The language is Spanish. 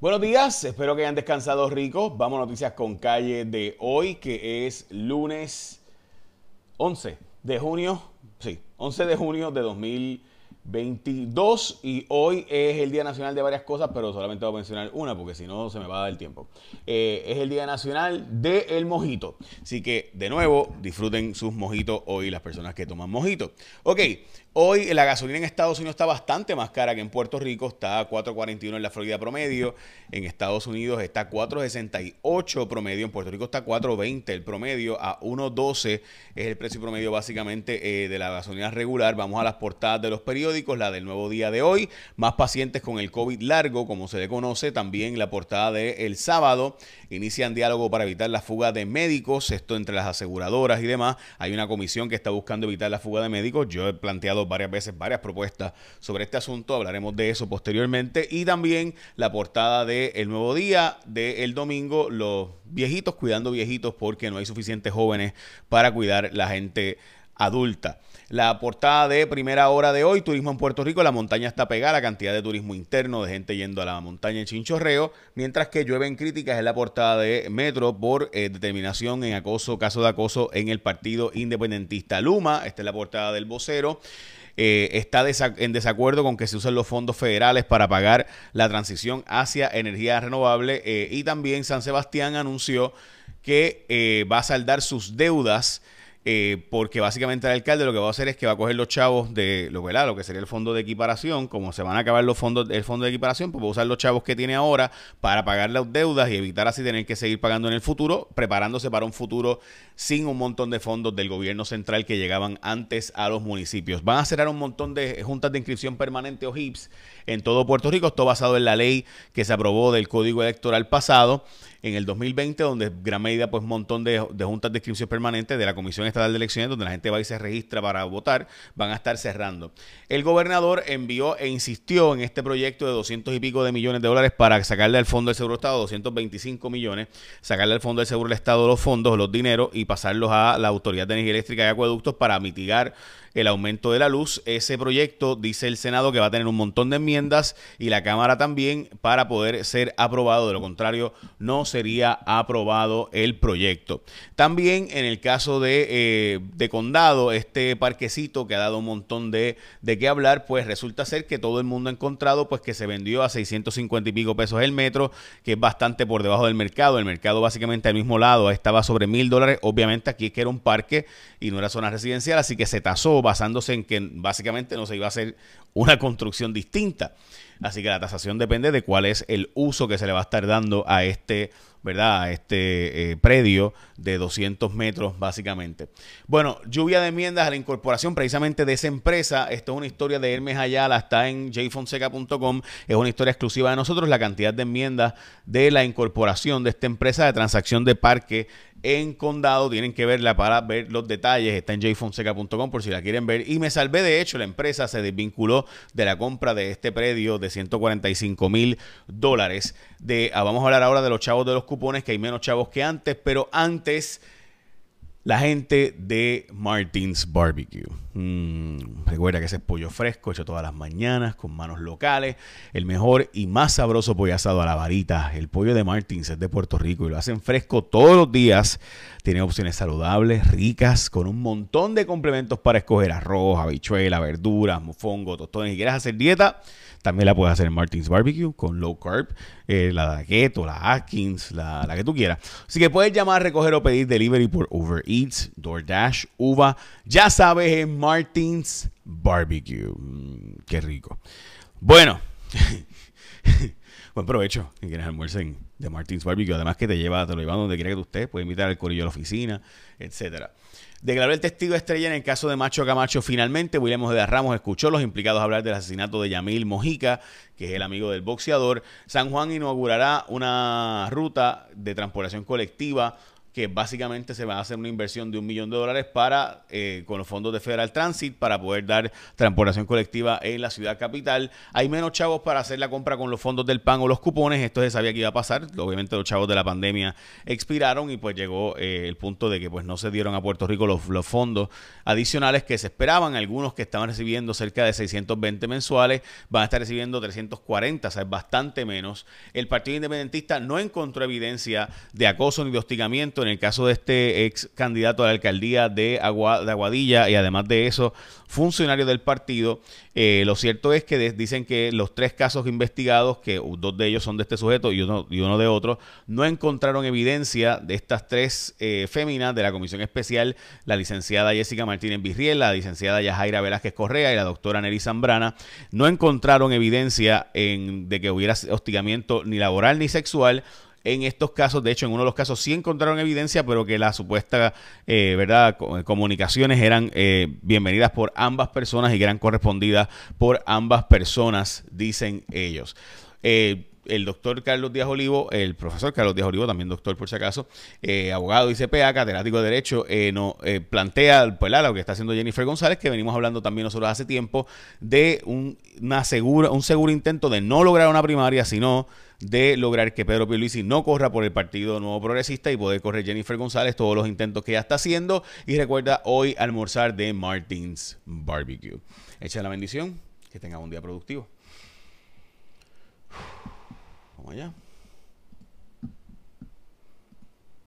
Buenos días, espero que hayan descansado ricos. Vamos a noticias con calle de hoy, que es lunes 11 de junio, sí, 11 de junio de 2022 y hoy es el Día Nacional de varias cosas, pero solamente voy a mencionar una porque si no se me va a dar el tiempo. Eh, es el Día Nacional del Mojito, así que de nuevo disfruten sus mojitos hoy las personas que toman mojito. Ok, Hoy la gasolina en Estados Unidos está bastante más cara que en Puerto Rico, está a 4.41 en la Florida promedio, en Estados Unidos está a 4.68 promedio, en Puerto Rico está a 4.20 el promedio, a 1.12 es el precio promedio básicamente eh, de la gasolina regular. Vamos a las portadas de los periódicos, la del nuevo día de hoy, más pacientes con el COVID largo, como se le conoce, también la portada el sábado, inician diálogo para evitar la fuga de médicos, esto entre las aseguradoras y demás, hay una comisión que está buscando evitar la fuga de médicos, yo he planteado varias veces varias propuestas sobre este asunto. Hablaremos de eso posteriormente. Y también la portada de Nuevo Día del domingo, los viejitos cuidando viejitos porque no hay suficientes jóvenes para cuidar la gente adulta. La portada de primera hora de hoy, turismo en Puerto Rico, la montaña está pegada, la cantidad de turismo interno, de gente yendo a la montaña en Chinchorreo, mientras que llueven críticas en la portada de Metro por eh, determinación en acoso, caso de acoso en el partido independentista Luma, esta es la portada del vocero. Eh, está en desacuerdo con que se usen los fondos federales para pagar la transición hacia energía renovable eh, y también San Sebastián anunció que eh, va a saldar sus deudas eh, porque básicamente el alcalde lo que va a hacer es que va a coger los chavos de lo, lo que sería el fondo de equiparación, como se van a acabar los fondos del fondo de equiparación, pues va a usar los chavos que tiene ahora para pagar las deudas y evitar así tener que seguir pagando en el futuro, preparándose para un futuro sin un montón de fondos del gobierno central que llegaban antes a los municipios. Van a cerrar un montón de juntas de inscripción permanente o HIPS en todo Puerto Rico, esto basado en la ley que se aprobó del Código Electoral pasado en el 2020, donde gran medida, pues un montón de, juntas de inscripción permanente de la Comisión Estatal de Elecciones, donde la gente va y se registra para votar, van a estar cerrando. El gobernador envió e insistió en este proyecto de 200 y pico de millones de dólares para sacarle al Fondo del Seguro Estado 225 millones, sacarle al Fondo del Seguro del Estado los fondos, los dineros y pasarlos a la Autoridad de Energía Eléctrica y Acueductos para mitigar el aumento de la luz. Ese proyecto dice el Senado que va a tener un montón de enmiendas y la Cámara también para poder ser aprobado. De lo contrario, no sería aprobado el proyecto. También en el caso de, eh, de Condado, este parquecito que ha dado un montón de, de qué hablar, pues resulta ser que todo el mundo ha encontrado pues que se vendió a 650 y pico pesos el metro, que es bastante por debajo del mercado. El mercado básicamente al mismo lado estaba sobre mil dólares. Obviamente aquí es que era un parque y no era zona residencial, así que se tasó basándose en que básicamente no se iba a hacer una construcción distinta. Así que la tasación depende de cuál es el uso que se le va a estar dando a este, ¿verdad? A este eh, predio de 200 metros, básicamente. Bueno, lluvia de enmiendas a la incorporación precisamente de esa empresa. Esto es una historia de Hermes Ayala, está en jfonseca.com. Es una historia exclusiva de nosotros. La cantidad de enmiendas de la incorporación de esta empresa de transacción de parque en Condado. Tienen que verla para ver los detalles. Está en jfonseca.com por si la quieren ver. Y me salvé, de hecho, la empresa se desvinculó de la compra de este predio de 145 mil dólares. De, ah, vamos a hablar ahora de los chavos de los cupones, que hay menos chavos que antes, pero antes la gente de Martins Barbecue. Mm, recuerda que ese es pollo fresco, hecho todas las mañanas, con manos locales. El mejor y más sabroso pollo asado a la varita. El pollo de Martins es de Puerto Rico y lo hacen fresco todos los días. Tiene opciones saludables, ricas, con un montón de complementos para escoger arroz, habichuela, verduras, mofongo, tostones. Si quieres hacer dieta, también la puedes hacer en Martins Barbecue con low carb, eh, la Keto, la Atkins, la, la, que tú quieras. Así que puedes llamar, recoger o pedir delivery por Uber Eats, DoorDash, Uva. Ya sabes, en Martins Barbecue. Mm, qué rico. Bueno. Buen provecho. Si quieres almuercen de Martins Barbecue. Además que te lleva, te lo lleva donde quiera que tú estés. Puedes invitar al corillo a la oficina, etcétera. Declaró el testigo estrella en el caso de Macho Camacho. Finalmente, William de Ramos escuchó a los implicados hablar del asesinato de Yamil Mojica, que es el amigo del boxeador. San Juan inaugurará una ruta de transportación colectiva que básicamente se va a hacer una inversión de un millón de dólares para eh, con los fondos de Federal Transit para poder dar transportación colectiva en la ciudad capital. Hay menos chavos para hacer la compra con los fondos del PAN o los cupones. Esto se sabía que iba a pasar. Obviamente los chavos de la pandemia expiraron y pues llegó eh, el punto de que pues no se dieron a Puerto Rico los, los fondos adicionales que se esperaban. Algunos que estaban recibiendo cerca de 620 mensuales van a estar recibiendo 340, o sea, es bastante menos. El Partido Independentista no encontró evidencia de acoso ni de hostigamiento en el caso de este ex candidato a la alcaldía de, Aguadilla y además de eso, funcionario del partido. Eh, lo cierto es que dicen que los tres casos investigados, que dos de ellos son de este sujeto y uno, y uno de otro, no encontraron evidencia de estas tres eh, féminas de la comisión especial, la licenciada Jessica Martínez Virriel, la licenciada Yajaira Velázquez Correa y la doctora Nelly Zambrana, no encontraron evidencia en, de que hubiera hostigamiento ni laboral ni sexual en estos casos. De hecho, en uno de los casos sí encontraron evidencia, pero que la supuesta eh, verdad comunicaciones eran eh, bienvenidas por ambas personas y que eran correspondidas por ambas personas, dicen ellos. Eh, el doctor Carlos Díaz Olivo, el profesor Carlos Díaz Olivo, también doctor por si acaso, eh, abogado ICPA, catedrático de Derecho, eh, no, eh, plantea pues, lo que está haciendo Jennifer González, que venimos hablando también nosotros hace tiempo, de un, una un seguro intento de no lograr una primaria, sino de lograr que Pedro Pierluisi no corra por el Partido Nuevo Progresista y poder correr Jennifer González todos los intentos que ella está haciendo. Y recuerda hoy almorzar de Martins Barbecue. Echa la bendición, que tenga un día productivo. Vamos allá.